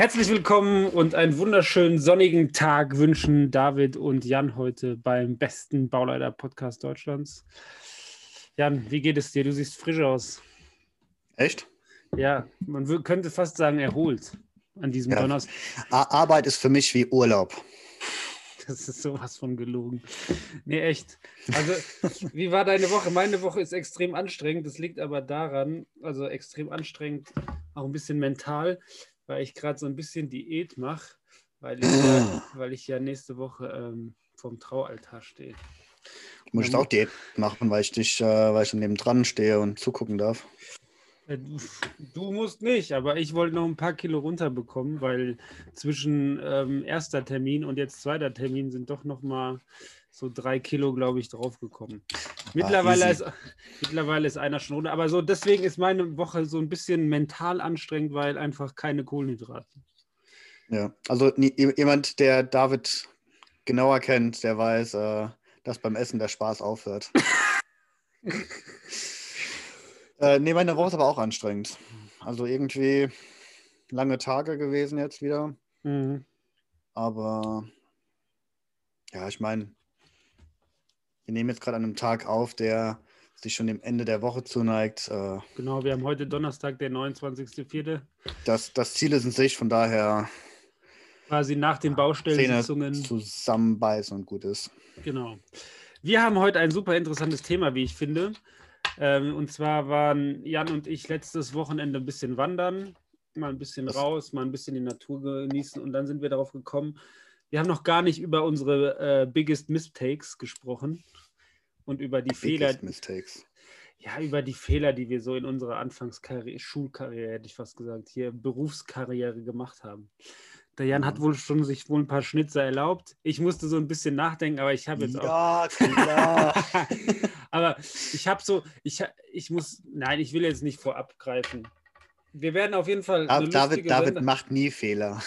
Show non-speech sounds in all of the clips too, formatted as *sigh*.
Herzlich willkommen und einen wunderschönen sonnigen Tag wünschen David und Jan heute beim besten Bauleiter-Podcast Deutschlands. Jan, wie geht es dir? Du siehst frisch aus. Echt? Ja, man könnte fast sagen, erholt an diesem ja. Donnerstag. Arbeit ist für mich wie Urlaub. Das ist sowas von gelogen. Nee, echt. Also, wie war deine Woche? Meine Woche ist extrem anstrengend. Das liegt aber daran, also extrem anstrengend, auch ein bisschen mental, weil ich gerade so ein bisschen Diät mache, weil, ich ja, *clears throat* weil ich ja nächste Woche ähm, vom Traualtar stehe. Du musst auch Diät machen, weil ich dich, äh, weil ich neben dran stehe und zugucken darf. Äh, du musst nicht, aber ich wollte noch ein paar Kilo runterbekommen, weil zwischen ähm, erster Termin und jetzt zweiter Termin sind doch noch mal so drei Kilo, glaube ich, draufgekommen. Mittlerweile, ah, ist, mittlerweile ist einer schon runter, aber so deswegen ist meine Woche so ein bisschen mental anstrengend, weil einfach keine Kohlenhydrate. Ja, also jemand, der David genauer kennt, der weiß, äh, dass beim Essen der Spaß aufhört. *laughs* Äh, nee, meine Woche ist aber auch anstrengend. Also irgendwie lange Tage gewesen jetzt wieder. Mhm. Aber ja, ich meine, wir nehmen jetzt gerade an einem Tag auf, der sich schon dem Ende der Woche zuneigt. Äh, genau, wir haben heute Donnerstag, der 29.04. Das, das Ziel ist in sich, von daher quasi nach den Baustellensitzungen zusammenbeißen und gut ist. Genau. Wir haben heute ein super interessantes Thema, wie ich finde. Ähm, und zwar waren Jan und ich letztes Wochenende ein bisschen wandern, mal ein bisschen raus, mal ein bisschen die Natur genießen und dann sind wir darauf gekommen, wir haben noch gar nicht über unsere äh, Biggest Mistakes gesprochen und über die Biggest Fehler. Mistakes. Ja, über die Fehler, die wir so in unserer Anfangskarriere, Schulkarriere, hätte ich fast gesagt, hier Berufskarriere gemacht haben. Der Jan hat wohl schon sich wohl ein paar Schnitzer erlaubt. Ich musste so ein bisschen nachdenken, aber ich habe jetzt ja, auch. Klar. *laughs* aber ich habe so, ich, ich muss, nein, ich will jetzt nicht vorab greifen. Wir werden auf jeden Fall. David, David macht nie Fehler.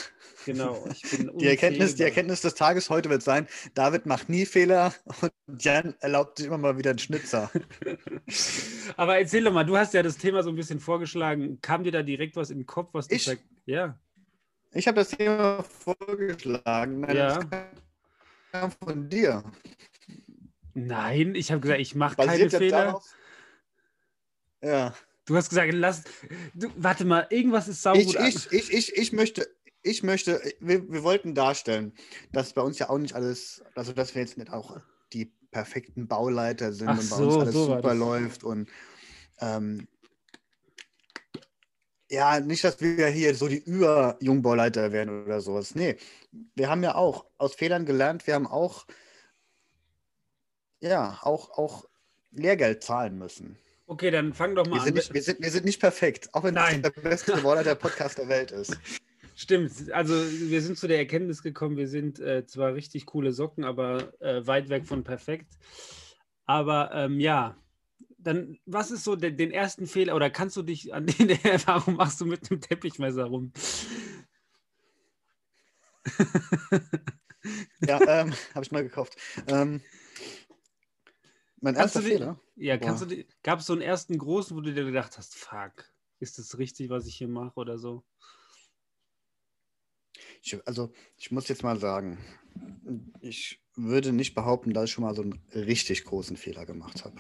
Genau. *laughs* die, Erkenntnis, die Erkenntnis des Tages heute wird sein: David macht nie Fehler und Jan erlaubt sich immer mal wieder einen Schnitzer. *laughs* Aber erzähl doch mal, du hast ja das Thema so ein bisschen vorgeschlagen. Kam dir da direkt was in den Kopf, was du ich? sagst? Ja. Ich habe das Thema vorgeschlagen. Nein, ja. das kam von dir. Nein, ich habe gesagt, ich mache keine Fehler. Darauf? Ja. Du hast gesagt, lass. Du, warte mal, irgendwas ist sauber. Ich, ich, ich, ich, ich möchte, ich möchte, wir, wir wollten darstellen, dass bei uns ja auch nicht alles, also dass wir jetzt nicht auch die perfekten Bauleiter sind Ach und bei so, uns alles so super läuft und ähm, ja, nicht, dass wir hier so die Über-Jungbauleiter werden oder sowas. Nee, wir haben ja auch aus Fehlern gelernt, wir haben auch, ja, auch, auch Lehrgeld zahlen müssen. Okay, dann fang doch mal wir an. Sind nicht, wir, sind, wir sind nicht perfekt, auch wenn Nein. das der beste Bauleiter Podcast der Welt ist. *laughs* Stimmt, also wir sind zu der Erkenntnis gekommen, wir sind äh, zwar richtig coole Socken, aber äh, weit weg von perfekt. Aber ähm, ja, dann, was ist so den, den, ersten Fehler oder kannst du dich an den, *laughs* warum machst du mit dem Teppichmesser rum? ja, ähm, habe ich mal gekauft. Ähm, mein kannst erster Fehler. Ja, kannst Boah. du, gab es so einen ersten großen, wo du dir gedacht hast, fuck, ist das richtig, was ich hier mache oder so? Ich, also, ich muss jetzt mal sagen, ich würde nicht behaupten, dass ich schon mal so einen richtig großen Fehler gemacht habe.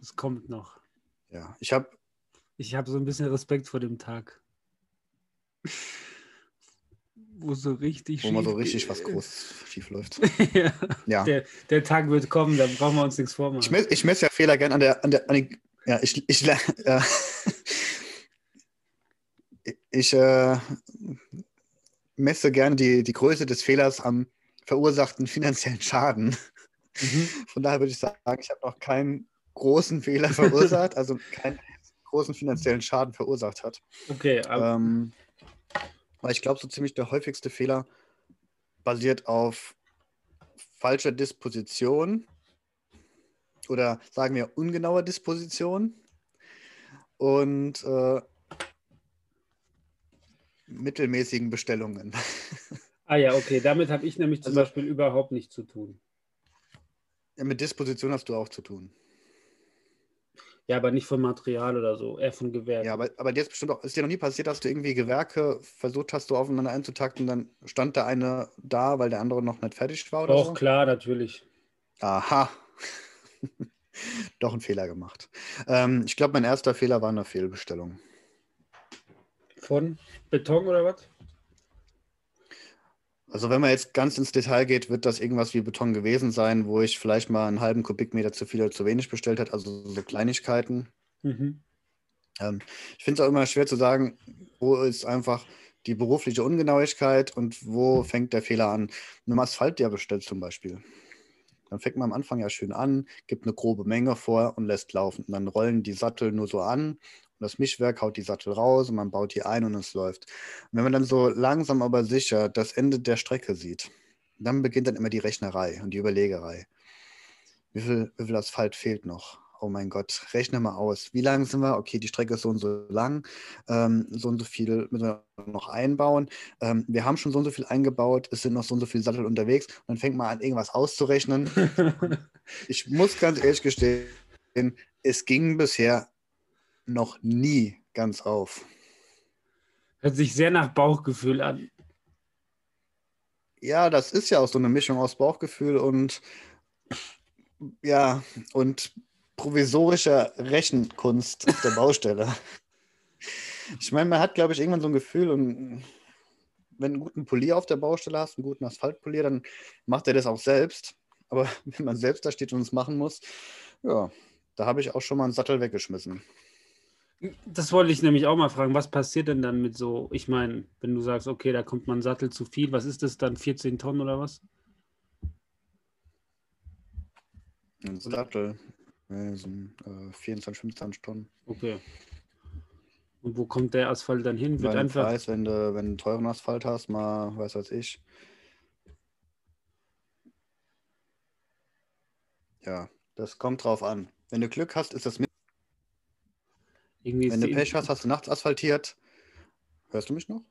Es kommt noch. Ja, ich habe. Ich habe so ein bisschen Respekt vor dem Tag. Wo so richtig Wo mal so richtig was groß schief läuft. *laughs* ja. ja. Der, der, Tag wird kommen, da brauchen wir uns nichts vormachen. Ich, messe, ich messe ja Fehler gerne an der, an der, an den, ja, ich, ich, äh, *laughs* ich äh, messe gerne die, die Größe des Fehlers am verursachten finanziellen Schaden. Mhm. *laughs* Von daher würde ich sagen, ich habe noch keinen großen Fehler verursacht, also keinen großen finanziellen Schaden verursacht hat. Okay. Ähm, weil ich glaube, so ziemlich der häufigste Fehler basiert auf falscher Disposition oder sagen wir ungenauer Disposition und äh, mittelmäßigen Bestellungen. *laughs* Ah ja, okay. Damit habe ich nämlich zum also, Beispiel überhaupt nichts zu tun. Ja, mit Disposition hast du auch zu tun. Ja, aber nicht von Material oder so, eher von Gewerken. Ja, aber, aber dir ist bestimmt auch, ist dir noch nie passiert, dass du irgendwie Gewerke versucht hast, so aufeinander einzutakten, dann stand der eine da, weil der andere noch nicht fertig war oder Doch, so? klar, natürlich. Aha. *laughs* Doch einen Fehler gemacht. Ähm, ich glaube, mein erster Fehler war eine Fehlbestellung. Von Beton oder was? Also wenn man jetzt ganz ins Detail geht, wird das irgendwas wie Beton gewesen sein, wo ich vielleicht mal einen halben Kubikmeter zu viel oder zu wenig bestellt habe, also so Kleinigkeiten. Mhm. Ähm, ich finde es auch immer schwer zu sagen, wo ist einfach die berufliche Ungenauigkeit und wo fängt der Fehler an. Wenn man Asphalt ja bestellt zum Beispiel, dann fängt man am Anfang ja schön an, gibt eine grobe Menge vor und lässt laufen. Und dann rollen die Sattel nur so an das Mischwerk haut die Sattel raus und man baut die ein und es läuft. Und wenn man dann so langsam aber sicher das Ende der Strecke sieht, dann beginnt dann immer die Rechnerei und die Überlegerei. Wie viel, wie viel Asphalt fehlt noch? Oh mein Gott, rechne mal aus. Wie lang sind wir? Okay, die Strecke ist so und so lang. Ähm, so und so viel müssen wir noch einbauen. Ähm, wir haben schon so und so viel eingebaut. Es sind noch so und so viele Sattel unterwegs. Und dann fängt man an, irgendwas auszurechnen. *laughs* ich muss ganz ehrlich gestehen, es ging bisher noch nie ganz auf. Hört sich sehr nach Bauchgefühl an. Ja, das ist ja auch so eine Mischung aus Bauchgefühl und ja, und provisorischer Rechenkunst auf der Baustelle. ich meine, man hat, glaube ich, irgendwann so ein Gefühl und wenn du einen guten Polier auf der Baustelle hast, einen guten Asphaltpolier, dann macht er das auch selbst. Aber *laughs* wenn man selbst da steht und es machen muss, ja, da habe ich auch schon mal einen Sattel weggeschmissen. Das wollte ich nämlich auch mal fragen. Was passiert denn dann mit so, ich meine, wenn du sagst, okay, da kommt man Sattel zu viel, was ist das dann, 14 Tonnen oder was? Ein Sattel, ja, so, äh, 24, 25 Tonnen. Okay. Und wo kommt der Asphalt dann hin? Wird einfach... Preis, wenn du, wenn du einen teuren Asphalt hast, mal, weiß was ich. Ja, das kommt drauf an. Wenn du Glück hast, ist das mit irgendwie Wenn du Pech hast, hast du nachts asphaltiert. Hörst du mich noch?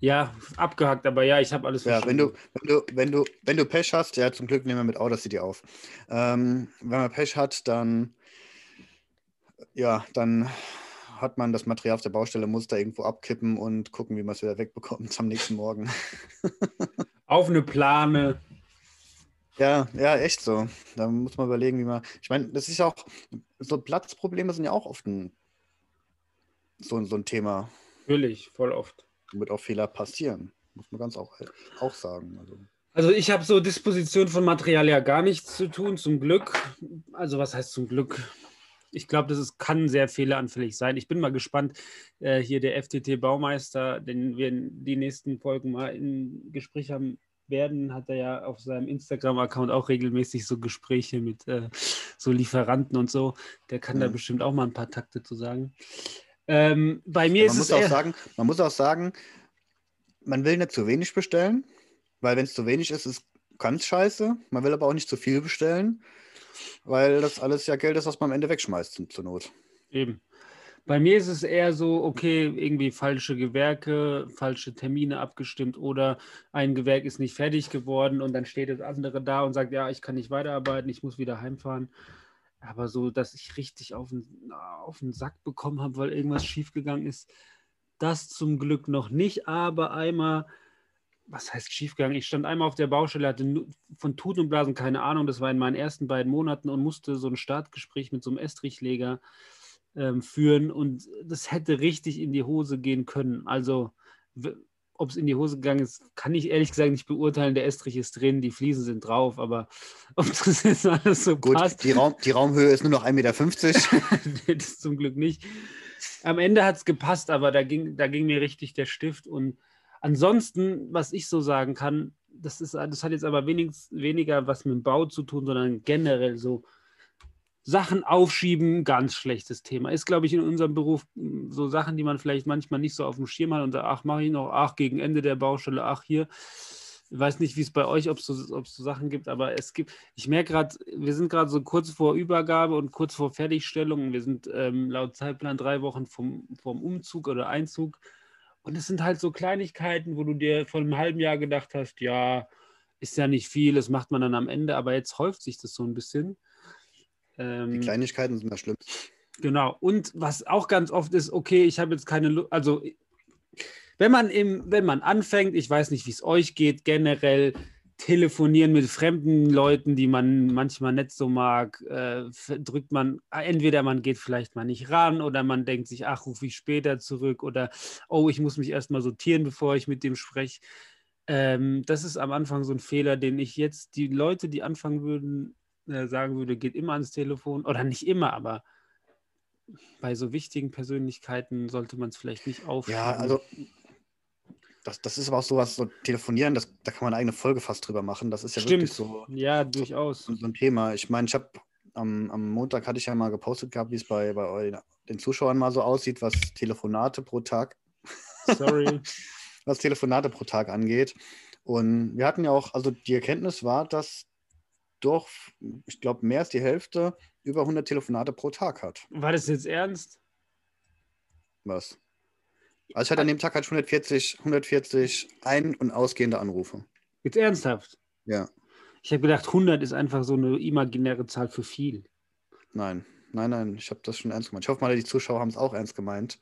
Ja, abgehackt, aber ja, ich habe alles ja, wenn du, wenn, du, wenn, du, wenn du Pech hast, ja, zum Glück nehmen wir mit Audacity auf. Ähm, wenn man Pech hat, dann, ja, dann hat man das Material auf der Baustelle, muss da irgendwo abkippen und gucken, wie man es wieder wegbekommt am nächsten Morgen. *laughs* auf eine Plane. Ja, ja, echt so. Da muss man überlegen, wie man. Ich meine, das ist auch, so Platzprobleme sind ja auch oft ein so, so ein Thema. Natürlich, voll oft. Womit auch Fehler passieren, muss man ganz auch, auch sagen. Also. Also ich habe so Disposition von Material ja gar nichts zu tun, zum Glück. Also was heißt zum Glück? Ich glaube, das ist, kann sehr fehleranfällig sein. Ich bin mal gespannt, äh, hier der FTT-Baumeister, den wir in die nächsten Folgen mal im Gespräch haben werden, hat er ja auf seinem Instagram-Account auch regelmäßig so Gespräche mit äh, so Lieferanten und so. Der kann mhm. da bestimmt auch mal ein paar Takte zu sagen. Ähm, bei mir man ist muss es auch sagen, man muss auch sagen, man will nicht zu wenig bestellen, weil wenn es zu wenig ist, ist ganz scheiße. Man will aber auch nicht zu viel bestellen, weil das alles ja Geld ist, was man am Ende wegschmeißt zur Not. Eben. Bei mir ist es eher so, okay, irgendwie falsche Gewerke, falsche Termine abgestimmt oder ein Gewerk ist nicht fertig geworden und dann steht das andere da und sagt, ja, ich kann nicht weiterarbeiten, ich muss wieder heimfahren. Aber so, dass ich richtig auf den, auf den Sack bekommen habe, weil irgendwas schiefgegangen ist, das zum Glück noch nicht. Aber einmal, was heißt schiefgegangen? Ich stand einmal auf der Baustelle, hatte von Tut und Blasen keine Ahnung. Das war in meinen ersten beiden Monaten und musste so ein Startgespräch mit so einem Estrichleger ähm, führen. Und das hätte richtig in die Hose gehen können. Also ob es in die Hose gegangen ist, kann ich ehrlich gesagt nicht beurteilen. Der Estrich ist drin, die Fliesen sind drauf, aber *laughs* ob das jetzt alles so Gut, passt. Die, Raum, die Raumhöhe ist nur noch 1,50 Meter. *laughs* das zum Glück nicht. Am Ende hat es gepasst, aber da ging, da ging mir richtig der Stift. Und ansonsten, was ich so sagen kann, das, ist, das hat jetzt aber wenig, weniger was mit dem Bau zu tun, sondern generell so Sachen aufschieben, ganz schlechtes Thema. Ist, glaube ich, in unserem Beruf hm, so Sachen, die man vielleicht manchmal nicht so auf dem Schirm hat und sagt, ach, mache ich noch, ach, gegen Ende der Baustelle, ach, hier. Ich weiß nicht, wie es bei euch, ob es so, so Sachen gibt, aber es gibt, ich merke gerade, wir sind gerade so kurz vor Übergabe und kurz vor Fertigstellung. Wir sind ähm, laut Zeitplan drei Wochen vom, vom Umzug oder Einzug. Und es sind halt so Kleinigkeiten, wo du dir vor einem halben Jahr gedacht hast, ja, ist ja nicht viel, das macht man dann am Ende, aber jetzt häuft sich das so ein bisschen. Ähm, die Kleinigkeiten sind das schlimm. Genau. Und was auch ganz oft ist, okay, ich habe jetzt keine, Lu also wenn man im, wenn man anfängt, ich weiß nicht, wie es euch geht, generell telefonieren mit fremden Leuten, die man manchmal nicht so mag, äh, drückt man, entweder man geht vielleicht mal nicht ran oder man denkt sich, ach, rufe ich später zurück oder oh, ich muss mich erstmal sortieren, bevor ich mit dem spreche. Ähm, das ist am Anfang so ein Fehler, den ich jetzt die Leute, die anfangen würden, äh, sagen würde, geht immer ans Telefon oder nicht immer, aber bei so wichtigen Persönlichkeiten sollte man es vielleicht nicht aufschieben. Ja, also das, das ist aber auch sowas, so telefonieren, das, da kann man eine eigene Folge fast drüber machen. Das ist ja Stimmt. wirklich so. Ja, durchaus. So, so ein Thema. Ich meine, ich habe am, am Montag hatte ich ja mal gepostet gehabt, wie es bei, bei den Zuschauern mal so aussieht, was Telefonate pro Tag. Sorry. *laughs* was Telefonate pro Tag angeht. Und wir hatten ja auch, also die Erkenntnis war, dass doch, ich glaube, mehr als die Hälfte über 100 Telefonate pro Tag hat. War das jetzt ernst? Was? Also ich hatte an dem Tag halt 140, 140 ein- und ausgehende Anrufe. Jetzt ernsthaft? Ja. Ich habe gedacht, 100 ist einfach so eine imaginäre Zahl für viel. Nein, nein, nein, ich habe das schon ernst gemeint. Ich hoffe mal, die Zuschauer haben es auch ernst gemeint.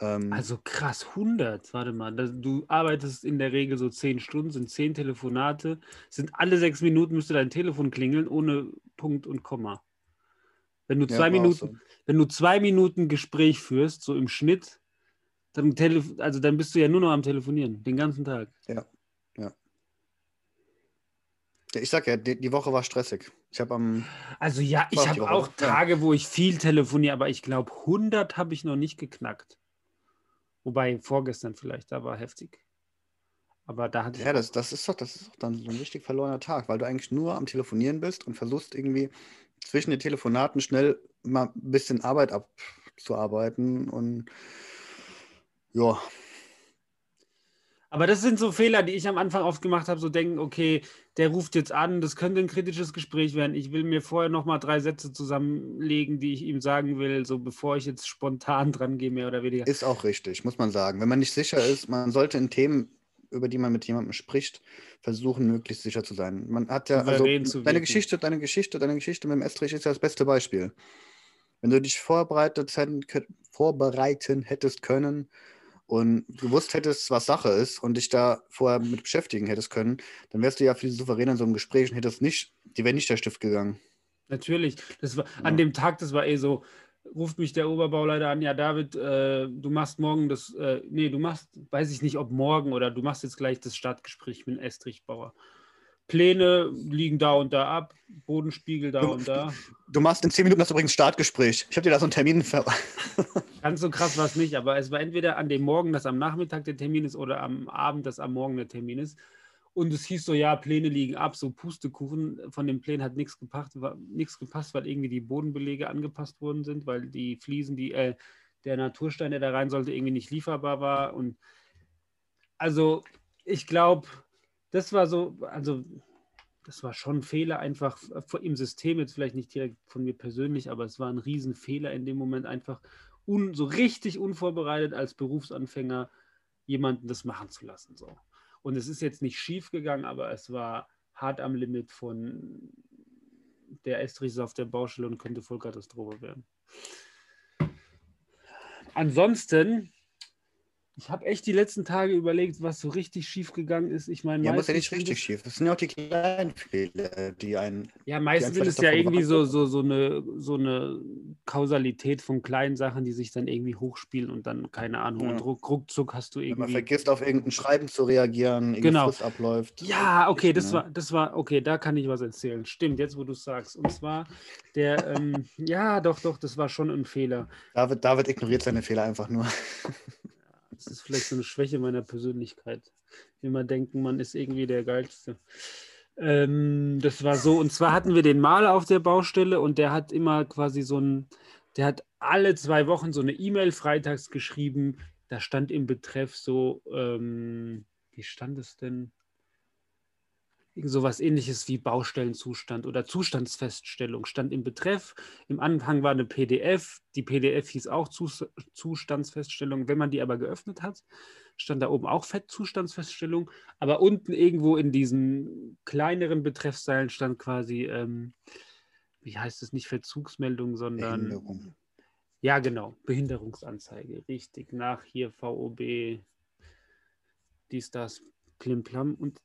Ähm, also krass, 100, warte mal, du arbeitest in der Regel so 10 Stunden, sind 10 Telefonate, sind alle sechs Minuten müsste dein Telefon klingeln, ohne Punkt und Komma. Wenn du zwei ja, Minuten, so. wenn du zwei Minuten Gespräch führst, so im Schnitt, dann, also dann bist du ja nur noch am Telefonieren, den ganzen Tag. Ja, ja. Ich sag ja, die, die Woche war stressig. Ich habe am. Also ja, ich habe auch Tage, wo ich viel telefoniere, aber ich glaube, 100 habe ich noch nicht geknackt. Wobei vorgestern vielleicht, da war heftig. Aber da hatte Ja, das, das, ist doch, das ist doch dann so ein richtig verlorener Tag, weil du eigentlich nur am Telefonieren bist und versuchst irgendwie zwischen den Telefonaten schnell mal ein bisschen Arbeit abzuarbeiten und ja. Aber das sind so Fehler, die ich am Anfang oft gemacht habe, so denken, okay, der ruft jetzt an, das könnte ein kritisches Gespräch werden. Ich will mir vorher noch mal drei Sätze zusammenlegen, die ich ihm sagen will, so bevor ich jetzt spontan *laughs* dran gehe, mehr oder weniger. Ist auch richtig, muss man sagen. Wenn man nicht sicher ist, man sollte in Themen, über die man mit jemandem spricht, versuchen, möglichst sicher zu sein. Man hat ja, also, deine Geschichte, deine Geschichte, deine Geschichte mit dem Estrich ist ja das beste Beispiel. Wenn du dich vorbereitet, vorbereiten hättest können, und gewusst hättest, was Sache ist und dich da vorher mit beschäftigen hättest können, dann wärst du ja viel souveräner in so einem Gespräch und hättest nicht, die wäre nicht der Stift gegangen. Natürlich. Das war, ja. An dem Tag, das war eh so, ruft mich der Oberbauleiter an, ja David, äh, du machst morgen das, äh, nee, du machst, weiß ich nicht, ob morgen oder du machst jetzt gleich das Stadtgespräch mit Estrich Bauer. Pläne liegen da und da ab, Bodenspiegel da du, und da. Du machst in zehn Minuten das übrigens Startgespräch. Ich habe dir da so einen Termin ver. *laughs* Ganz so krass war es nicht, aber es war entweder an dem Morgen, dass am Nachmittag der Termin ist, oder am Abend, dass am Morgen der Termin ist. Und es hieß so, ja, Pläne liegen ab, so Pustekuchen. Von den Plänen hat nichts gepasst, gepasst, weil irgendwie die Bodenbelege angepasst worden sind, weil die Fliesen, die, äh, der Naturstein, der da rein sollte, irgendwie nicht lieferbar war. Und also, ich glaube, das war so, also das war schon ein Fehler einfach im System, jetzt vielleicht nicht direkt von mir persönlich, aber es war ein Riesenfehler in dem Moment einfach un, so richtig unvorbereitet als Berufsanfänger jemanden das machen zu lassen. So. Und es ist jetzt nicht schief gegangen, aber es war hart am Limit von der Estrich ist auf der Baustelle und könnte Vollkatastrophe werden. Ansonsten ich habe echt die letzten Tage überlegt, was so richtig schief gegangen ist. Ich meine, ja, muss ja nicht richtig schief. Das sind ja auch die kleinen Fehler, die einen. Ja, meistens ist es ja irgendwie so, so, so, eine, so eine Kausalität von kleinen Sachen, die sich dann irgendwie hochspielen und dann, keine Ahnung, ja. und ruck, ruckzuck hast du irgendwie. Wenn man vergisst, auf irgendein Schreiben zu reagieren, genau. Frist abläuft. Ja, okay, das war, das war, okay, da kann ich was erzählen. Stimmt, jetzt wo du es sagst. Und zwar der, ähm, ja, doch, doch, das war schon ein Fehler. David, David ignoriert seine Fehler einfach nur. *laughs* Das ist vielleicht so eine Schwäche meiner Persönlichkeit. Immer denken, man ist irgendwie der Geilste. Ähm, das war so. Und zwar hatten wir den Maler auf der Baustelle und der hat immer quasi so ein, der hat alle zwei Wochen so eine E-Mail freitags geschrieben. Da stand im Betreff so, ähm, wie stand es denn? Sowas ähnliches wie Baustellenzustand oder Zustandsfeststellung stand im Betreff. Im Anhang war eine PDF. Die PDF hieß auch Zustandsfeststellung. Wenn man die aber geöffnet hat, stand da oben auch Fettzustandsfeststellung. Aber unten irgendwo in diesen kleineren Betreffszeilen stand quasi, ähm, wie heißt es, nicht Verzugsmeldung, sondern. Änderung. Ja, genau. Behinderungsanzeige. Richtig. Nach hier VOB, dies, das, Klimplam. Und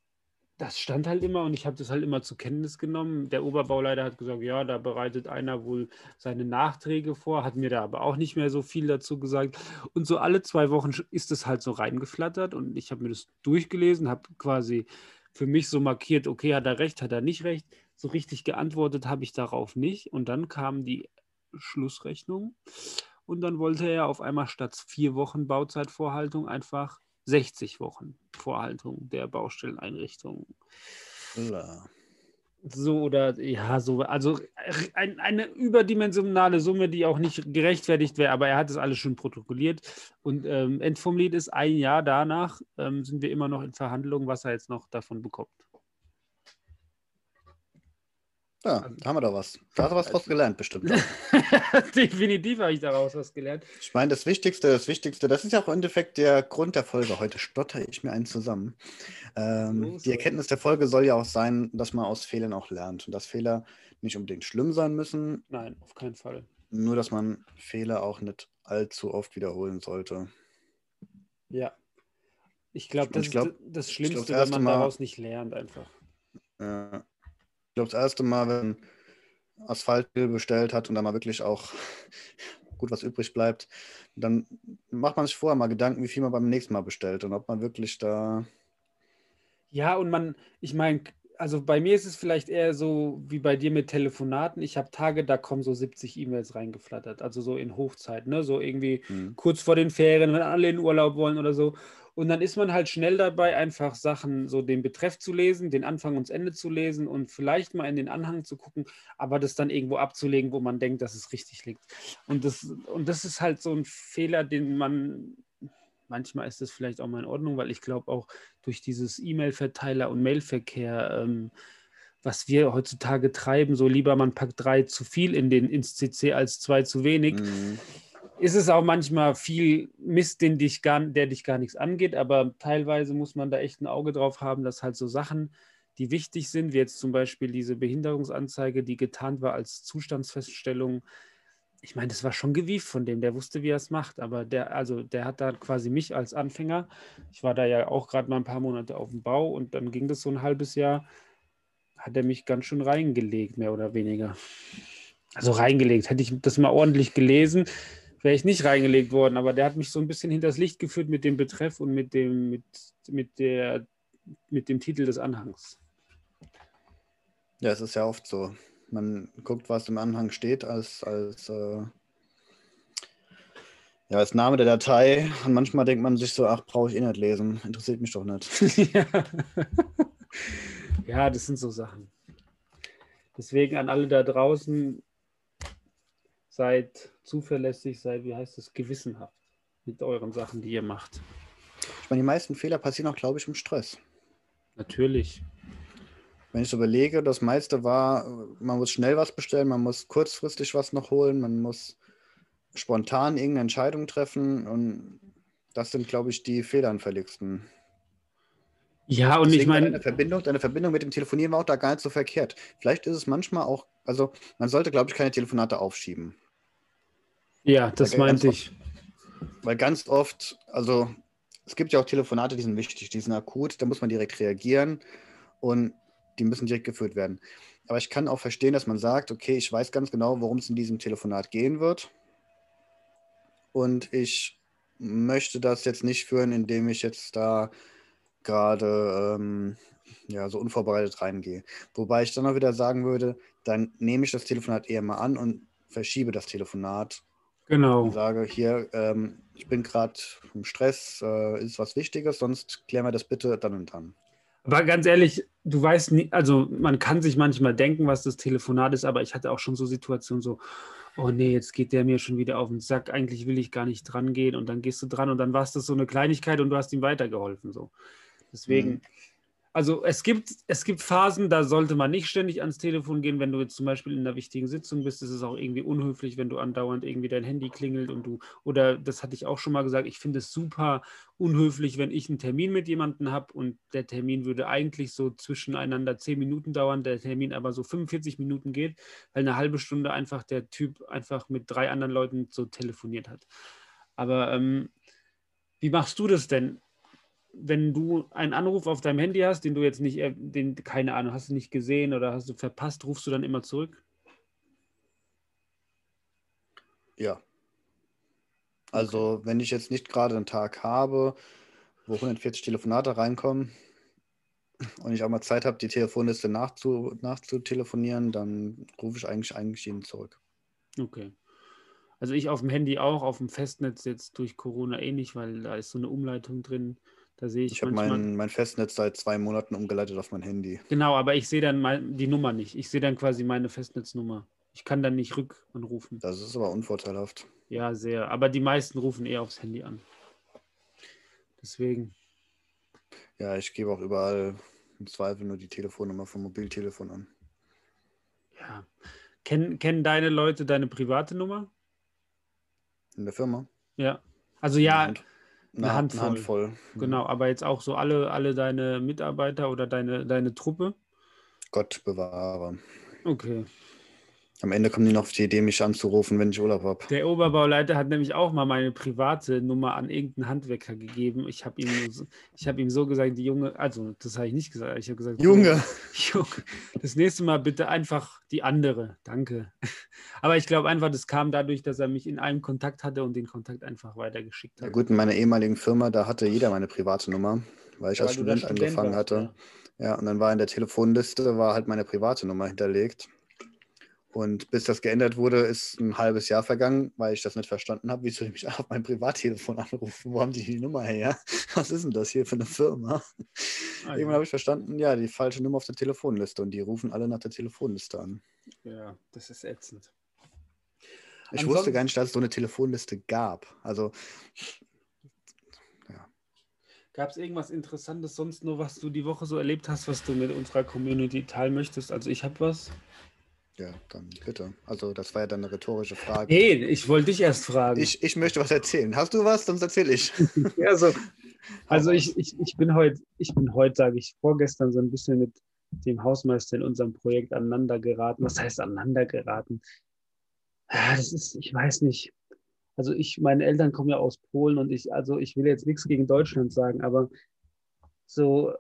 das stand halt immer und ich habe das halt immer zur Kenntnis genommen. Der Oberbauleiter hat gesagt, ja, da bereitet einer wohl seine Nachträge vor, hat mir da aber auch nicht mehr so viel dazu gesagt. Und so alle zwei Wochen ist es halt so reingeflattert und ich habe mir das durchgelesen, habe quasi für mich so markiert, okay, hat er recht, hat er nicht recht. So richtig geantwortet habe ich darauf nicht. Und dann kam die Schlussrechnung und dann wollte er auf einmal statt vier Wochen Bauzeitvorhaltung einfach 60 Wochen Vorhaltung der Baustelleneinrichtung. Ja. So oder ja, so, also ein, eine überdimensionale Summe, die auch nicht gerechtfertigt wäre, aber er hat es alles schon protokolliert. Und ähm, Lied ist ein Jahr danach, ähm, sind wir immer noch in Verhandlungen, was er jetzt noch davon bekommt. Ja, also, haben wir da was. Da hast du was draus gelernt, bestimmt. *laughs* Definitiv habe ich daraus was gelernt. Ich meine, das Wichtigste, das Wichtigste, das ist ja auch im Endeffekt der Grund der Folge. Heute stotter ich mir einen zusammen. Ähm, die Erkenntnis der Folge soll ja auch sein, dass man aus Fehlern auch lernt und dass Fehler nicht unbedingt schlimm sein müssen. Nein, auf keinen Fall. Nur, dass man Fehler auch nicht allzu oft wiederholen sollte. Ja. Ich glaube, das glaub, ist das Schlimmste, glaub, das wenn man daraus nicht lernt, einfach. Ja. Ich glaube, das erste Mal, wenn Asphalt bestellt hat und da mal wirklich auch *laughs* gut was übrig bleibt, dann macht man sich vorher mal Gedanken, wie viel man beim nächsten Mal bestellt und ob man wirklich da. Ja, und man, ich meine, also bei mir ist es vielleicht eher so wie bei dir mit Telefonaten. Ich habe Tage, da kommen so 70 E-Mails reingeflattert, also so in Hochzeit, ne? So irgendwie mhm. kurz vor den Ferien, wenn alle in Urlaub wollen oder so. Und dann ist man halt schnell dabei, einfach Sachen, so den Betreff zu lesen, den Anfang und das Ende zu lesen und vielleicht mal in den Anhang zu gucken, aber das dann irgendwo abzulegen, wo man denkt, dass es richtig liegt. Und das, und das ist halt so ein Fehler, den man, manchmal ist das vielleicht auch mal in Ordnung, weil ich glaube auch durch dieses E-Mail-Verteiler und Mailverkehr, ähm, was wir heutzutage treiben, so lieber man packt drei zu viel in den, ins CC als zwei zu wenig. Mhm ist es auch manchmal viel Mist, den dich gar, der dich gar nichts angeht, aber teilweise muss man da echt ein Auge drauf haben, dass halt so Sachen, die wichtig sind, wie jetzt zum Beispiel diese Behinderungsanzeige, die getarnt war als Zustandsfeststellung. Ich meine, das war schon gewieft von dem, der wusste, wie er es macht, aber der, also der hat da quasi mich als Anfänger. Ich war da ja auch gerade mal ein paar Monate auf dem Bau und dann ging das so ein halbes Jahr, hat er mich ganz schön reingelegt, mehr oder weniger. Also reingelegt. Hätte ich das mal ordentlich gelesen, wäre ich nicht reingelegt worden, aber der hat mich so ein bisschen hinters Licht geführt mit dem Betreff und mit dem, mit, mit der, mit dem Titel des Anhangs. Ja, es ist ja oft so. Man guckt, was im Anhang steht, als, als, äh, ja, als Name der Datei. Und manchmal denkt man sich so, ach, brauche ich eh nicht lesen. Interessiert mich doch nicht. ja. *laughs* *laughs* ja, das sind so Sachen. Deswegen an alle da draußen, seid zuverlässig, seid, wie heißt es, gewissenhaft mit euren Sachen, die ihr macht. Ich meine, die meisten Fehler passieren auch, glaube ich, im Stress. Natürlich. Wenn ich so überlege, das meiste war, man muss schnell was bestellen, man muss kurzfristig was noch holen, man muss spontan irgendeine Entscheidung treffen und das sind, glaube ich, die fehleranfälligsten. Ja, und Deswegen ich meine. Deine Verbindung, deine Verbindung mit dem Telefonieren war auch da gar nicht so verkehrt. Vielleicht ist es manchmal auch, also man sollte, glaube ich, keine Telefonate aufschieben. Ja, das meinte ich. weil ganz oft, also es gibt ja auch Telefonate, die sind wichtig, die sind akut, da muss man direkt reagieren und die müssen direkt geführt werden. Aber ich kann auch verstehen, dass man sagt, okay, ich weiß ganz genau, worum es in diesem Telefonat gehen wird. Und ich möchte das jetzt nicht führen, indem ich jetzt da gerade ähm, ja, so unvorbereitet reingehe. Wobei ich dann auch wieder sagen würde, dann nehme ich das Telefonat eher mal an und verschiebe das Telefonat Genau. Ich sage hier, ähm, ich bin gerade im Stress, äh, ist was Wichtiges, sonst klären wir das bitte dann und dann. Aber ganz ehrlich, du weißt nie, also man kann sich manchmal denken, was das Telefonat ist, aber ich hatte auch schon so Situationen so, oh nee, jetzt geht der mir schon wieder auf den Sack, eigentlich will ich gar nicht dran gehen und dann gehst du dran und dann war es das so eine Kleinigkeit und du hast ihm weitergeholfen. So. Deswegen, mhm. Also es gibt, es gibt Phasen, da sollte man nicht ständig ans Telefon gehen, wenn du jetzt zum Beispiel in einer wichtigen Sitzung bist. Es ist auch irgendwie unhöflich, wenn du andauernd irgendwie dein Handy klingelt und du, oder das hatte ich auch schon mal gesagt, ich finde es super unhöflich, wenn ich einen Termin mit jemandem habe und der Termin würde eigentlich so zwischeneinander zehn Minuten dauern, der Termin aber so 45 Minuten geht, weil eine halbe Stunde einfach der Typ einfach mit drei anderen Leuten so telefoniert hat. Aber ähm, wie machst du das denn? Wenn du einen Anruf auf deinem Handy hast, den du jetzt nicht, äh, den, keine Ahnung, hast du nicht gesehen oder hast du verpasst, rufst du dann immer zurück? Ja. Also, wenn ich jetzt nicht gerade einen Tag habe, wo 140 Telefonate reinkommen und ich auch mal Zeit habe, die Telefonliste nachzu, nachzutelefonieren, dann rufe ich eigentlich, eigentlich ihn zurück. Okay. Also ich auf dem Handy auch, auf dem Festnetz jetzt durch Corona eh nicht, weil da ist so eine Umleitung drin. Da sehe ich. Ich habe mein, mein Festnetz seit zwei Monaten umgeleitet auf mein Handy. Genau, aber ich sehe dann mein, die Nummer nicht. Ich sehe dann quasi meine Festnetznummer. Ich kann dann nicht rückanrufen. Das ist aber unvorteilhaft. Ja, sehr. Aber die meisten rufen eher aufs Handy an. Deswegen. Ja, ich gebe auch überall im Zweifel nur die Telefonnummer vom Mobiltelefon an. Ja. Kennen, kennen deine Leute deine private Nummer? In der Firma? Ja. Also ja, eine, eine Handvoll. Handvoll. Mhm. Genau, aber jetzt auch so alle, alle deine Mitarbeiter oder deine, deine Truppe? Gott bewahre. Okay. Am Ende kommen die noch auf die Idee, mich anzurufen, wenn ich Urlaub habe. Der Oberbauleiter hat nämlich auch mal meine private Nummer an irgendeinen Handwerker gegeben. Ich habe ihm, hab ihm so gesagt, die Junge, also das habe ich nicht gesagt, ich habe gesagt, Junge. *laughs* Junge, das nächste Mal bitte einfach die andere, danke. *laughs* Aber ich glaube einfach, das kam dadurch, dass er mich in einem Kontakt hatte und den Kontakt einfach weitergeschickt hat. Ja gut, in meiner ehemaligen Firma, da hatte jeder meine private Nummer, weil ich ja, als Student, Student angefangen warst, hatte. Ja. ja, und dann war in der Telefonliste, war halt meine private Nummer hinterlegt. Und bis das geändert wurde, ist ein halbes Jahr vergangen, weil ich das nicht verstanden habe. Wieso die mich *laughs* auf mein Privattelefon anrufen? Wo haben die die Nummer her? *laughs* Was ist denn das hier für eine Firma? Ah, Irgendwann ja. habe ich verstanden, ja, die falsche Nummer auf der Telefonliste und die rufen alle nach der Telefonliste an. Ja, das ist ätzend. Ich Ansonsten, wusste gar nicht, dass es so eine Telefonliste gab. Also, ja. Gab es irgendwas Interessantes sonst nur, was du die Woche so erlebt hast, was du mit unserer Community teilen möchtest? Also, ich habe was. Ja, dann bitte. Also das war ja dann eine rhetorische Frage. Nee, ich wollte dich erst fragen. Ich, ich möchte was erzählen. Hast du was? Sonst erzähle ich. *laughs* ja, so. *laughs* Also ich, ich, ich bin heute, ich bin heute, sage ich, vorgestern so ein bisschen mit dem Hausmeister in unserem Projekt aneinander geraten. Was heißt aneinander geraten? Das ist, ich weiß nicht. Also ich, meine Eltern kommen ja aus Polen und ich, also ich will jetzt nichts gegen Deutschland sagen, aber so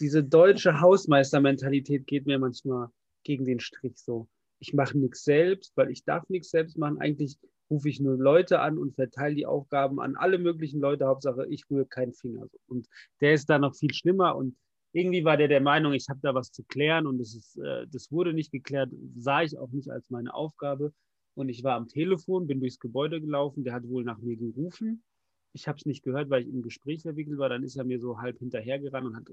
diese deutsche Hausmeistermentalität geht mir manchmal gegen den Strich so. Ich mache nichts selbst, weil ich darf nichts selbst machen. Eigentlich rufe ich nur Leute an und verteile die Aufgaben an alle möglichen Leute. Hauptsache, ich rühre keinen Finger. Und der ist da noch viel schlimmer. Und irgendwie war der der Meinung, ich habe da was zu klären und das, ist, äh, das wurde nicht geklärt, sah ich auch nicht als meine Aufgabe. Und ich war am Telefon, bin durchs Gebäude gelaufen, der hat wohl nach mir gerufen. Ich habe es nicht gehört, weil ich im Gespräch verwickelt war. Dann ist er mir so halb hinterhergerannt und hat,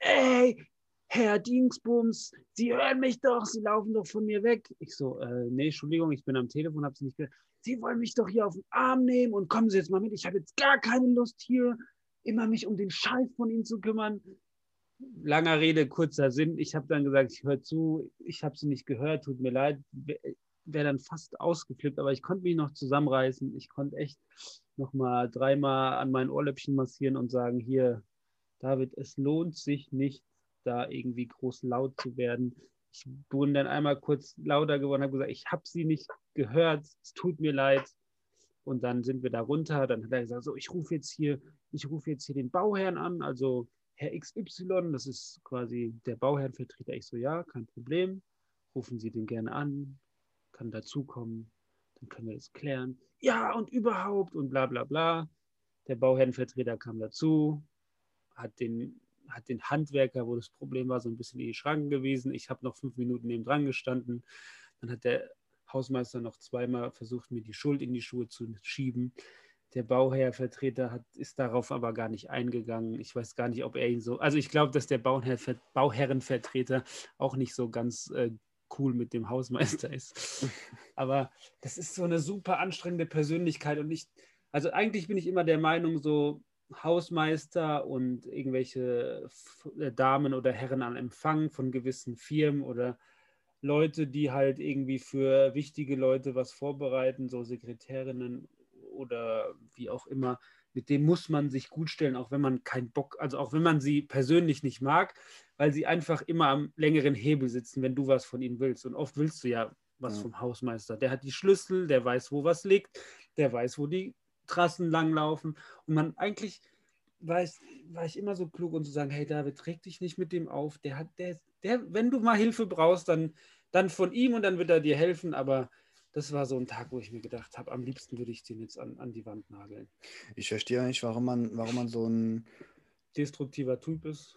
ey, Herr Dingsbums, Sie hören mich doch, Sie laufen doch von mir weg. Ich so, äh, nee, Entschuldigung, ich bin am Telefon, habe Sie nicht gehört. Sie wollen mich doch hier auf den Arm nehmen und kommen Sie jetzt mal mit. Ich habe jetzt gar keine Lust hier, immer mich um den Scheiß von Ihnen zu kümmern. Langer Rede, kurzer Sinn. Ich habe dann gesagt, ich höre zu, ich habe Sie nicht gehört, tut mir leid. Wäre dann fast ausgeflippt, aber ich konnte mich noch zusammenreißen. Ich konnte echt noch mal dreimal an mein Ohrläppchen massieren und sagen, hier, David, es lohnt sich nicht, da irgendwie groß laut zu werden. Ich bin dann einmal kurz lauter geworden, habe gesagt, ich habe sie nicht gehört, es tut mir leid. Und dann sind wir da runter. Dann hat er gesagt, so, ich rufe jetzt hier, ich rufe jetzt hier den Bauherrn an, also Herr XY, das ist quasi der Bauherrnvertreter. Ich so, ja, kein Problem. Rufen Sie den gerne an, kann dazukommen, dann können wir das klären. Ja, und überhaupt und bla bla bla. Der Bauherrnvertreter kam dazu, hat den hat den Handwerker, wo das Problem war, so ein bisschen in die Schranken gewiesen. Ich habe noch fünf Minuten neben dran gestanden. Dann hat der Hausmeister noch zweimal versucht, mir die Schuld in die Schuhe zu schieben. Der Bauherrvertreter hat, ist darauf aber gar nicht eingegangen. Ich weiß gar nicht, ob er ihn so. Also ich glaube, dass der Bauherr, Bauherrenvertreter auch nicht so ganz äh, cool mit dem Hausmeister ist. *laughs* Aber das ist so eine super anstrengende Persönlichkeit und ich, also eigentlich bin ich immer der Meinung, so Hausmeister und irgendwelche äh, Damen oder Herren an Empfang von gewissen Firmen oder Leute, die halt irgendwie für wichtige Leute was vorbereiten, so Sekretärinnen oder wie auch immer, mit dem muss man sich gut stellen, auch wenn man keinen Bock, also auch wenn man sie persönlich nicht mag, weil sie einfach immer am längeren Hebel sitzen, wenn du was von ihnen willst. Und oft willst du ja was ja. vom Hausmeister. Der hat die Schlüssel, der weiß, wo was liegt, der weiß, wo die Trassen langlaufen. Und man eigentlich weiß, war ich immer so klug und zu sagen, hey David, träg dich nicht mit dem auf. Der hat, der, der, wenn du mal Hilfe brauchst, dann, dann von ihm und dann wird er dir helfen, aber das war so ein Tag, wo ich mir gedacht habe, am liebsten würde ich den jetzt an, an die Wand nageln. Ich verstehe nicht, warum man, warum man so ein destruktiver Typ ist.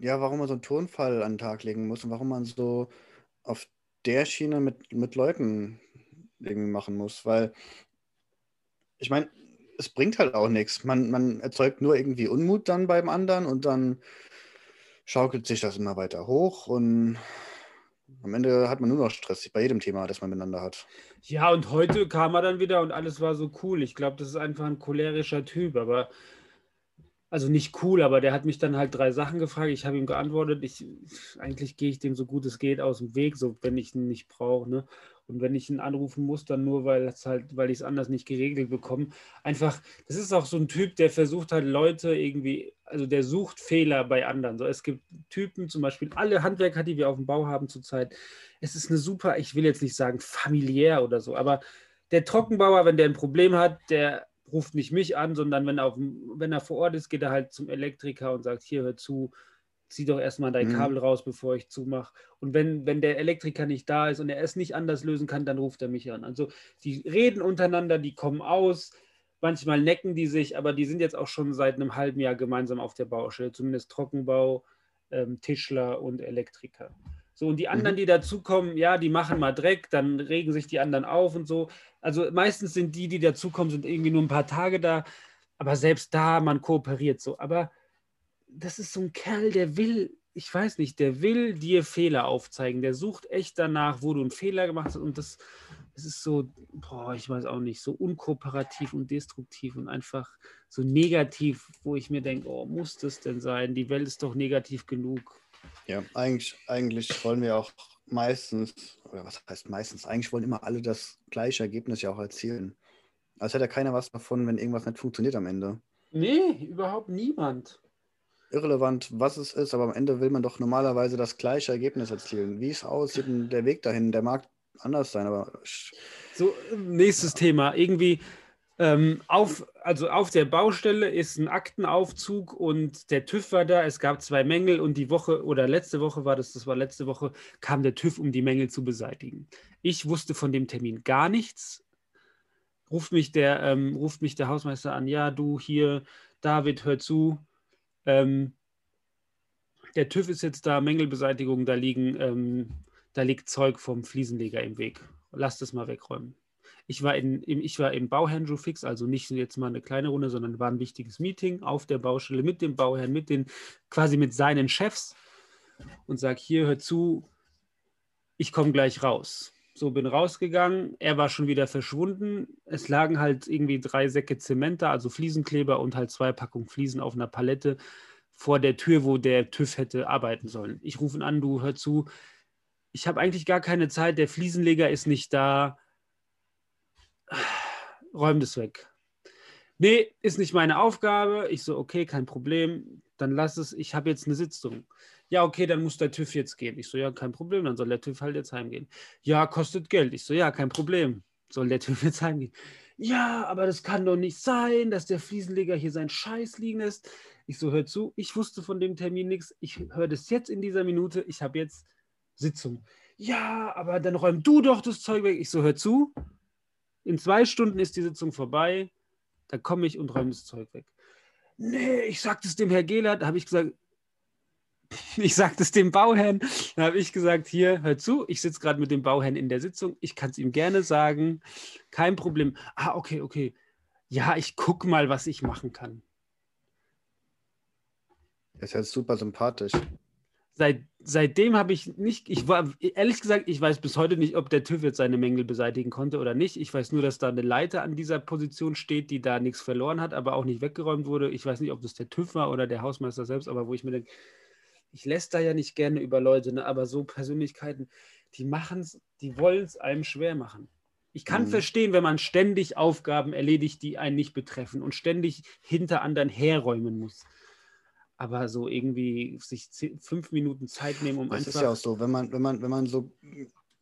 Ja, warum man so einen Tonfall an den Tag legen muss und warum man so auf der Schiene mit, mit Leuten irgendwie machen muss. Weil, ich meine, es bringt halt auch nichts. Man, man erzeugt nur irgendwie Unmut dann beim anderen und dann schaukelt sich das immer weiter hoch und am Ende hat man nur noch Stress bei jedem Thema, das man miteinander hat. Ja, und heute kam er dann wieder und alles war so cool. Ich glaube, das ist einfach ein cholerischer Typ, aber also nicht cool, aber der hat mich dann halt drei Sachen gefragt. Ich habe ihm geantwortet. Ich, eigentlich gehe ich dem so gut es geht aus dem Weg, so wenn ich ihn nicht brauche. Ne? Und wenn ich ihn anrufen muss, dann nur, weil es halt, weil ich es anders nicht geregelt bekomme. Einfach, das ist auch so ein Typ, der versucht halt Leute irgendwie, also der sucht Fehler bei anderen. So, es gibt Typen, zum Beispiel alle Handwerker, die wir auf dem Bau haben zurzeit. Es ist eine super, ich will jetzt nicht sagen familiär oder so, aber der Trockenbauer, wenn der ein Problem hat, der ruft nicht mich an, sondern wenn er, auf, wenn er vor Ort ist, geht er halt zum Elektriker und sagt, hier hör zu, zieh doch erstmal dein mhm. Kabel raus, bevor ich zumache. Und wenn, wenn der Elektriker nicht da ist und er es nicht anders lösen kann, dann ruft er mich an. Also die reden untereinander, die kommen aus, manchmal necken die sich, aber die sind jetzt auch schon seit einem halben Jahr gemeinsam auf der Baustelle, zumindest Trockenbau, ähm, Tischler und Elektriker. So, und die anderen, mhm. die dazukommen, ja, die machen mal Dreck, dann regen sich die anderen auf und so. Also meistens sind die, die dazukommen, sind irgendwie nur ein paar Tage da, aber selbst da, man kooperiert so. Aber das ist so ein Kerl, der will, ich weiß nicht, der will dir Fehler aufzeigen. Der sucht echt danach, wo du einen Fehler gemacht hast. Und das, das ist so, boah, ich weiß auch nicht, so unkooperativ und destruktiv und einfach so negativ, wo ich mir denke, oh, muss das denn sein? Die Welt ist doch negativ genug. Ja, eigentlich, eigentlich wollen wir auch meistens, oder was heißt meistens, eigentlich wollen immer alle das gleiche Ergebnis ja auch erzielen. Als hätte ja keiner was davon, wenn irgendwas nicht funktioniert am Ende. Nee, überhaupt niemand irrelevant, was es ist, aber am Ende will man doch normalerweise das gleiche Ergebnis erzielen. Wie es aussieht, der Weg dahin, der mag anders sein, aber. So, nächstes ja. Thema. Irgendwie ähm, auf, also auf der Baustelle ist ein Aktenaufzug und der TÜV war da. Es gab zwei Mängel und die Woche oder letzte Woche war das, das war letzte Woche, kam der TÜV, um die Mängel zu beseitigen. Ich wusste von dem Termin gar nichts. Ruft mich der, ähm, ruft mich der Hausmeister an, ja, du hier, David, hör zu, ähm, der TÜV ist jetzt da, Mängelbeseitigung, da liegen, ähm, da liegt Zeug vom Fliesenleger im Weg. Lass das mal wegräumen. Ich war, in, im, ich war im Bauherrn Fix, also nicht jetzt mal eine kleine Runde, sondern war ein wichtiges Meeting auf der Baustelle mit dem Bauherrn, mit den, quasi mit seinen Chefs und sage, hier, hör zu, ich komme gleich raus. So bin rausgegangen, er war schon wieder verschwunden. Es lagen halt irgendwie drei Säcke Zement da, also Fliesenkleber und halt zwei Packungen Fliesen auf einer Palette vor der Tür, wo der TÜV hätte arbeiten sollen. Ich rufe ihn an, du hör zu. Ich habe eigentlich gar keine Zeit, der Fliesenleger ist nicht da. Räum das weg. Nee, ist nicht meine Aufgabe. Ich so, okay, kein Problem. Dann lass es. Ich habe jetzt eine Sitzung ja, okay, dann muss der TÜV jetzt gehen. Ich so, ja, kein Problem, dann soll der TÜV halt jetzt heimgehen. Ja, kostet Geld. Ich so, ja, kein Problem, soll der *laughs* TÜV jetzt heimgehen. Ja, aber das kann doch nicht sein, dass der Fliesenleger hier seinen Scheiß liegen lässt. Ich so, hör zu, ich wusste von dem Termin nichts. Ich höre das jetzt in dieser Minute. Ich habe jetzt Sitzung. Ja, aber dann räum du doch das Zeug weg. Ich so, hör zu, in zwei Stunden ist die Sitzung vorbei. Da komme ich und räume das Zeug weg. Nee, ich sagte es dem Herr Gehlert. Da habe ich gesagt, *laughs* ich sagte es dem Bauherrn, da habe ich gesagt, hier, hör zu, ich sitze gerade mit dem Bauherrn in der Sitzung, ich kann es ihm gerne sagen, kein Problem. Ah, okay, okay. Ja, ich gucke mal, was ich machen kann. Er ist jetzt super sympathisch. Seit, seitdem habe ich nicht, ich war, ehrlich gesagt, ich weiß bis heute nicht, ob der TÜV jetzt seine Mängel beseitigen konnte oder nicht. Ich weiß nur, dass da eine Leiter an dieser Position steht, die da nichts verloren hat, aber auch nicht weggeräumt wurde. Ich weiß nicht, ob das der TÜV war oder der Hausmeister selbst, aber wo ich mir denke, ich lässt da ja nicht gerne über Leute, ne? aber so Persönlichkeiten, die machen es, die wollen es einem schwer machen. Ich kann mhm. verstehen, wenn man ständig Aufgaben erledigt, die einen nicht betreffen und ständig hinter anderen herräumen muss aber so irgendwie sich zehn, fünf Minuten Zeit nehmen, um das einfach. Das ist ja auch so, wenn man, wenn man, wenn man so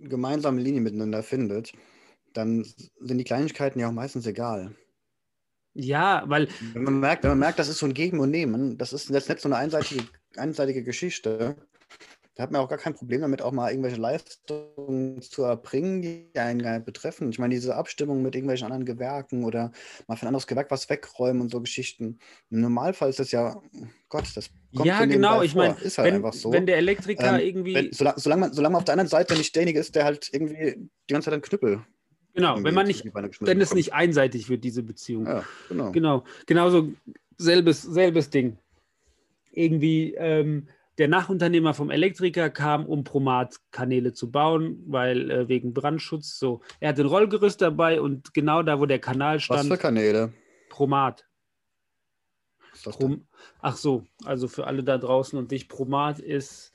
gemeinsame Linien miteinander findet, dann sind die Kleinigkeiten ja auch meistens egal. Ja, weil. Wenn man merkt, wenn man merkt, das ist so ein Geben und Nehmen, das ist jetzt nicht so eine einseitige, einseitige Geschichte, da hat man auch gar kein Problem damit, auch mal irgendwelche Leistungen zu erbringen, die einen gar nicht betreffen. Ich meine, diese Abstimmung mit irgendwelchen anderen Gewerken oder mal für ein anderes Gewerk was wegräumen und so Geschichten. Im Normalfall ist das ja, Gott, das kommt Ja, genau, ich meine, ist halt wenn, einfach so. Wenn der Elektriker ähm, irgendwie. Wenn, solange, solange, man, solange man auf der anderen Seite nicht derjenige ist, der halt irgendwie die ganze Zeit einen Knüppel Genau, wenn man nicht, wenn es nicht einseitig wird, diese Beziehung. Ja, genau. Genau, genauso selbes, selbes Ding. Irgendwie, ähm, der Nachunternehmer vom Elektriker kam, um Promat-Kanäle zu bauen, weil äh, wegen Brandschutz so. Er hat ein Rollgerüst dabei und genau da, wo der Kanal stand. Was für Kanäle? Promat. Prom Ach so, also für alle da draußen und dich, Promat ist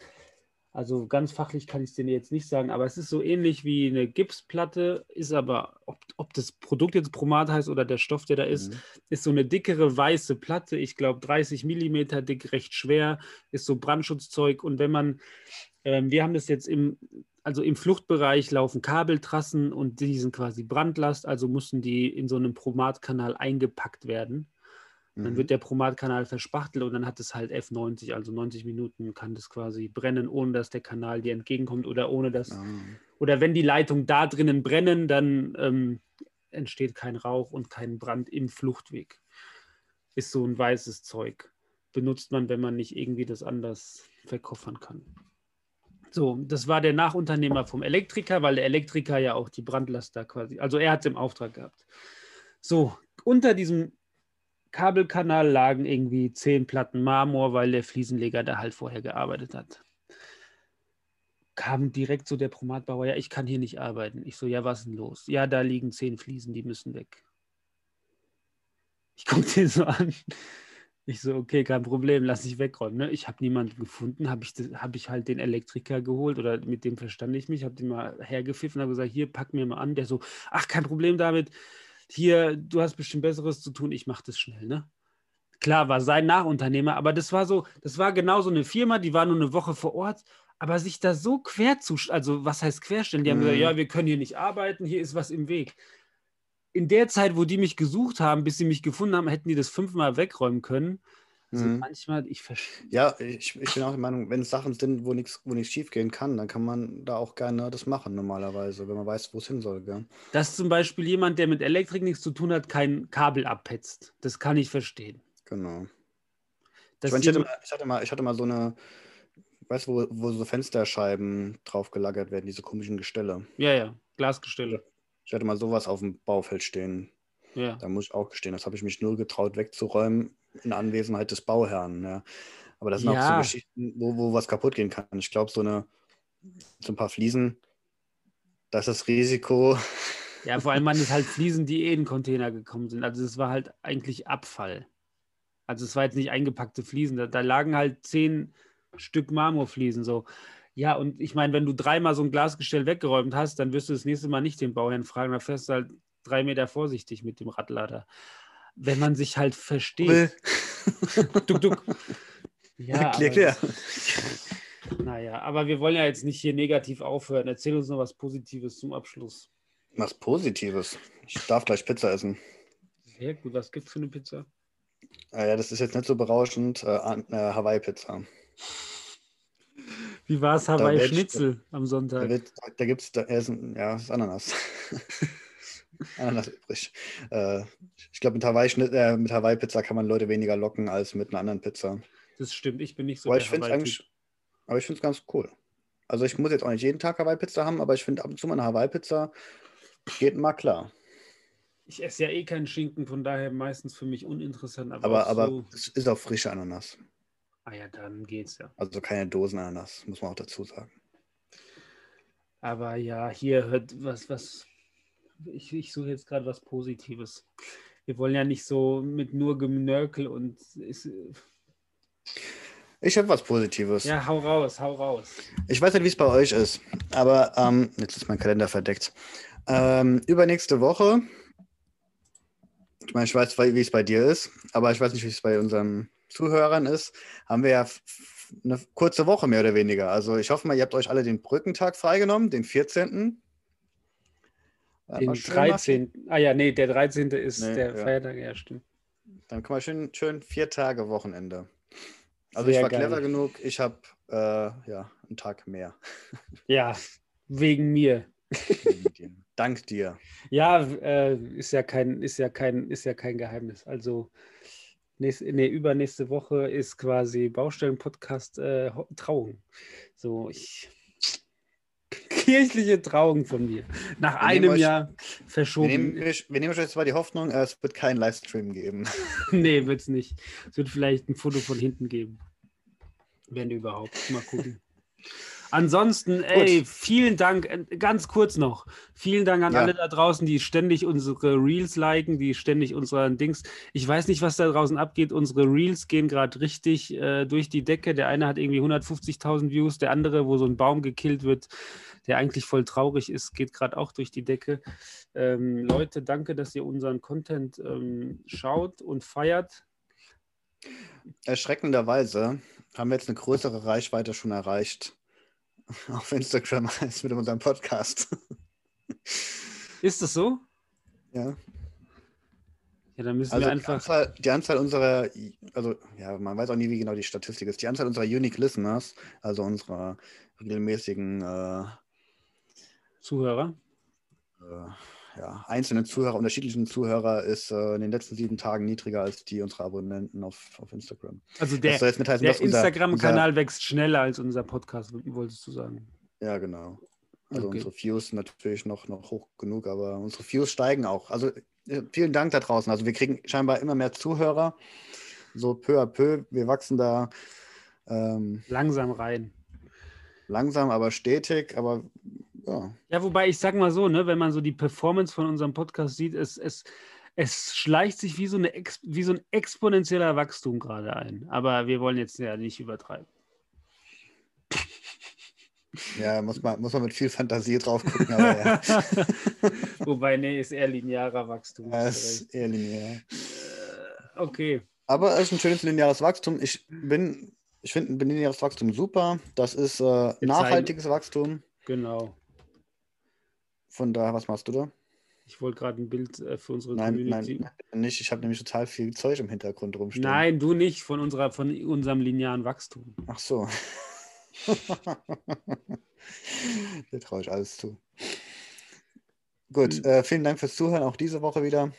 also ganz fachlich kann ich es dir jetzt nicht sagen, aber es ist so ähnlich wie eine Gipsplatte, ist aber, ob, ob das Produkt jetzt Promat heißt oder der Stoff, der da ist, mhm. ist so eine dickere weiße Platte, ich glaube 30 Millimeter dick, recht schwer, ist so Brandschutzzeug und wenn man, äh, wir haben das jetzt im, also im Fluchtbereich laufen Kabeltrassen und die sind quasi Brandlast, also mussten die in so einem Promatkanal eingepackt werden. Dann wird mhm. der Promat-Kanal verspachtelt und dann hat es halt F90, also 90 Minuten kann das quasi brennen, ohne dass der Kanal dir entgegenkommt oder ohne dass, ja. oder wenn die Leitungen da drinnen brennen, dann ähm, entsteht kein Rauch und kein Brand im Fluchtweg. Ist so ein weißes Zeug. Benutzt man, wenn man nicht irgendwie das anders verkoffern kann. So, das war der Nachunternehmer vom Elektriker, weil der Elektriker ja auch die Brandlaster quasi, also er hat es im Auftrag gehabt. So, unter diesem Kabelkanal lagen irgendwie zehn Platten Marmor, weil der Fliesenleger da halt vorher gearbeitet hat. Kam direkt so der Promatbauer, ja, ich kann hier nicht arbeiten. Ich so, ja, was ist denn los? Ja, da liegen zehn Fliesen, die müssen weg. Ich gucke *laughs* den so an. Ich so, okay, kein Problem, lass ich wegräumen. Ne? Ich habe niemanden gefunden, habe ich, hab ich halt den Elektriker geholt oder mit dem verstand ich mich, habe den mal hergepfiffen, habe gesagt, hier, pack mir mal an. Der so, ach, kein Problem damit, hier, du hast bestimmt Besseres zu tun, ich mache das schnell, ne? Klar, war sein Nachunternehmer, aber das war so, das war genau so eine Firma, die war nur eine Woche vor Ort, aber sich da so quer zu, also was heißt querstellen? Die haben gesagt, mhm. ja, wir können hier nicht arbeiten, hier ist was im Weg. In der Zeit, wo die mich gesucht haben, bis sie mich gefunden haben, hätten die das fünfmal wegräumen können. Also mhm. manchmal, ich verstehe. Ja, ich, ich bin auch der Meinung, wenn es Sachen sind, wo nichts wo schief gehen kann, dann kann man da auch gerne das machen normalerweise, wenn man weiß, wo es hin soll. Gell? Dass zum Beispiel jemand, der mit Elektrik nichts zu tun hat, kein Kabel abpetzt. Das kann ich verstehen. Genau. Ich, mein, ich, hatte mal, ich, hatte mal, ich hatte mal so eine, weißt du, wo, wo so Fensterscheiben drauf gelagert werden, diese komischen Gestelle. Ja, ja, Glasgestelle. Ich hatte mal sowas auf dem Baufeld stehen. Ja. Da muss ich auch gestehen, das habe ich mich nur getraut wegzuräumen in Anwesenheit des Bauherrn. Ja. Aber das sind ja. auch so Geschichten, wo, wo was kaputt gehen kann. Ich glaube, so, so ein paar Fliesen, das ist das Risiko. *laughs* Ja, vor allem waren es halt Fliesen, die eh in Container gekommen sind. Also es war halt eigentlich Abfall. Also es war jetzt nicht eingepackte Fliesen. Da, da lagen halt zehn Stück Marmorfliesen so. Ja, und ich meine, wenn du dreimal so ein Glasgestell weggeräumt hast, dann wirst du das nächste Mal nicht den Bauherrn fragen, da fährst du halt drei Meter vorsichtig mit dem Radlader wenn man sich halt versteht. *laughs* duck, duck. Ja, *laughs* klar, klar. Naja, aber wir wollen ja jetzt nicht hier negativ aufhören. Erzähl uns noch was Positives zum Abschluss. Was Positives? Ich darf gleich Pizza essen. Sehr gut. Was gibt es für eine Pizza? Äh, ja, das ist jetzt nicht so berauschend. Äh, äh, Hawaii-Pizza. Wie war es Hawaii-Schnitzel am Sonntag? Da, da gibt es, ja, ist Ananas. *laughs* Ananas übrig. Äh, ich glaube, mit Hawaii-Pizza äh, Hawaii kann man Leute weniger locken als mit einer anderen Pizza. Das stimmt, ich bin nicht so aber ich eigentlich, Aber ich finde es ganz cool. Also ich muss jetzt auch nicht jeden Tag Hawaii-Pizza haben, aber ich finde ab und zu mal eine Hawaii-Pizza geht mal klar. Ich esse ja eh keinen Schinken, von daher meistens für mich uninteressant. Aber, aber, aber so es ist auch frische Ananas. Ah ja, dann geht's ja. Also keine Dosenananas, muss man auch dazu sagen. Aber ja, hier hört was, was. Ich, ich suche jetzt gerade was Positives. Wir wollen ja nicht so mit nur Genörkel und. Ist, ich habe was Positives. Ja, hau raus, hau raus. Ich weiß nicht, wie es bei euch ist, aber ähm, jetzt ist mein Kalender verdeckt. Ähm, übernächste Woche, ich meine, ich weiß, wie es bei dir ist, aber ich weiß nicht, wie es bei unseren Zuhörern ist, haben wir ja eine kurze Woche mehr oder weniger. Also ich hoffe mal, ihr habt euch alle den Brückentag freigenommen, den 14. Den 13. Ah ja, nee, der 13. ist nee, der ja. Feiertag, ja, stimmt. Dann können wir schön, schön vier Tage Wochenende. Also Sehr ich war geil. clever genug, ich habe äh, ja einen Tag mehr. *laughs* Ja, wegen mir. *laughs* Dank dir. Ja, äh, ist ja kein, ist ja kein, ist ja kein Geheimnis. Also nächste, nee, übernächste Woche ist quasi Baustellen-Podcast äh, Trauung. So, ich kirchliche Trauung von mir. Nach wir einem euch, Jahr verschoben. Wir nehmen, wir, wir nehmen euch jetzt mal die Hoffnung, es wird keinen Livestream geben. *laughs* nee, wird es nicht. Es wird vielleicht ein Foto von hinten geben. Wenn überhaupt. Mal gucken. *laughs* Ansonsten, ey, Gut. vielen Dank, äh, ganz kurz noch, vielen Dank an ja. alle da draußen, die ständig unsere Reels liken, die ständig unseren Dings. Ich weiß nicht, was da draußen abgeht. Unsere Reels gehen gerade richtig äh, durch die Decke. Der eine hat irgendwie 150.000 Views, der andere, wo so ein Baum gekillt wird, der eigentlich voll traurig ist, geht gerade auch durch die Decke. Ähm, Leute, danke, dass ihr unseren Content ähm, schaut und feiert. Erschreckenderweise haben wir jetzt eine größere Reichweite schon erreicht *laughs* auf Instagram *laughs* als mit unserem Podcast. *laughs* Ist das so? Ja. Ja, dann müssen also wir einfach. Die Anzahl, die Anzahl, unserer, also ja, man weiß auch nie, wie genau die Statistik ist. Die Anzahl unserer Unique Listeners, also unserer regelmäßigen äh, Zuhörer. Äh, ja, einzelnen Zuhörer, unterschiedlichen Zuhörer ist äh, in den letzten sieben Tagen niedriger als die unserer Abonnenten auf, auf Instagram. Also der, der Instagram-Kanal wächst schneller als unser Podcast, wolltest du sagen? Ja, genau. Also okay. unsere Views sind natürlich noch, noch hoch genug, aber unsere Views steigen auch. Also äh, vielen Dank da draußen. Also wir kriegen scheinbar immer mehr Zuhörer. So peu à peu. Wir wachsen da ähm, langsam rein. Langsam, aber stetig. Aber ja. Ja, wobei ich sag mal so, ne, wenn man so die Performance von unserem Podcast sieht, es, es, es schleicht sich wie so, eine, wie so ein exponentieller Wachstum gerade ein. Aber wir wollen jetzt ja nicht übertreiben. *laughs* Ja, muss man, muss man mit viel Fantasie drauf gucken. Aber ja. *laughs* Wobei, nee, ist eher linearer Wachstum. Ja, ist eher linear. Äh, okay. Aber es ist ein schönes lineares Wachstum. Ich bin, ich finde ein lineares Wachstum super. Das ist äh, nachhaltiges Wachstum. Genau. Von daher, was machst du da? Ich wollte gerade ein Bild äh, für unsere nein, Community. Nein, nicht. Ich habe nämlich total viel Zeug im Hintergrund rumstehen. Nein, du nicht, von, unserer, von unserem linearen Wachstum. Ach so. *laughs* Dir traue ich alles zu. Gut, hm. äh, vielen Dank fürs Zuhören, auch diese Woche wieder.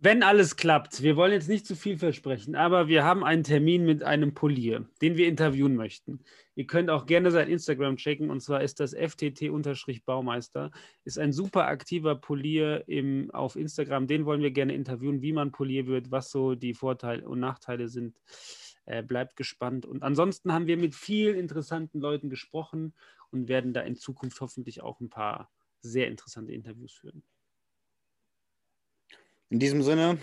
Wenn alles klappt, wir wollen jetzt nicht zu viel versprechen, aber wir haben einen Termin mit einem Polier, den wir interviewen möchten. Ihr könnt auch gerne sein Instagram checken und zwar ist das FTT-Baumeister. Ist ein super aktiver Polier im, auf Instagram. Den wollen wir gerne interviewen, wie man Polier wird, was so die Vorteile und Nachteile sind. Äh, bleibt gespannt. Und ansonsten haben wir mit vielen interessanten Leuten gesprochen und werden da in Zukunft hoffentlich auch ein paar sehr interessante Interviews führen. In diesem Sinne,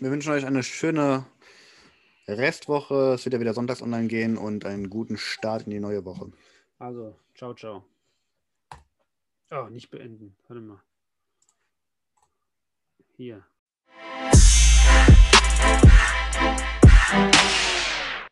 wir wünschen euch eine schöne Restwoche. Es wird ja wieder sonntags online gehen und einen guten Start in die neue Woche. Also, ciao, ciao. Oh, nicht beenden. Warte mal. Hier.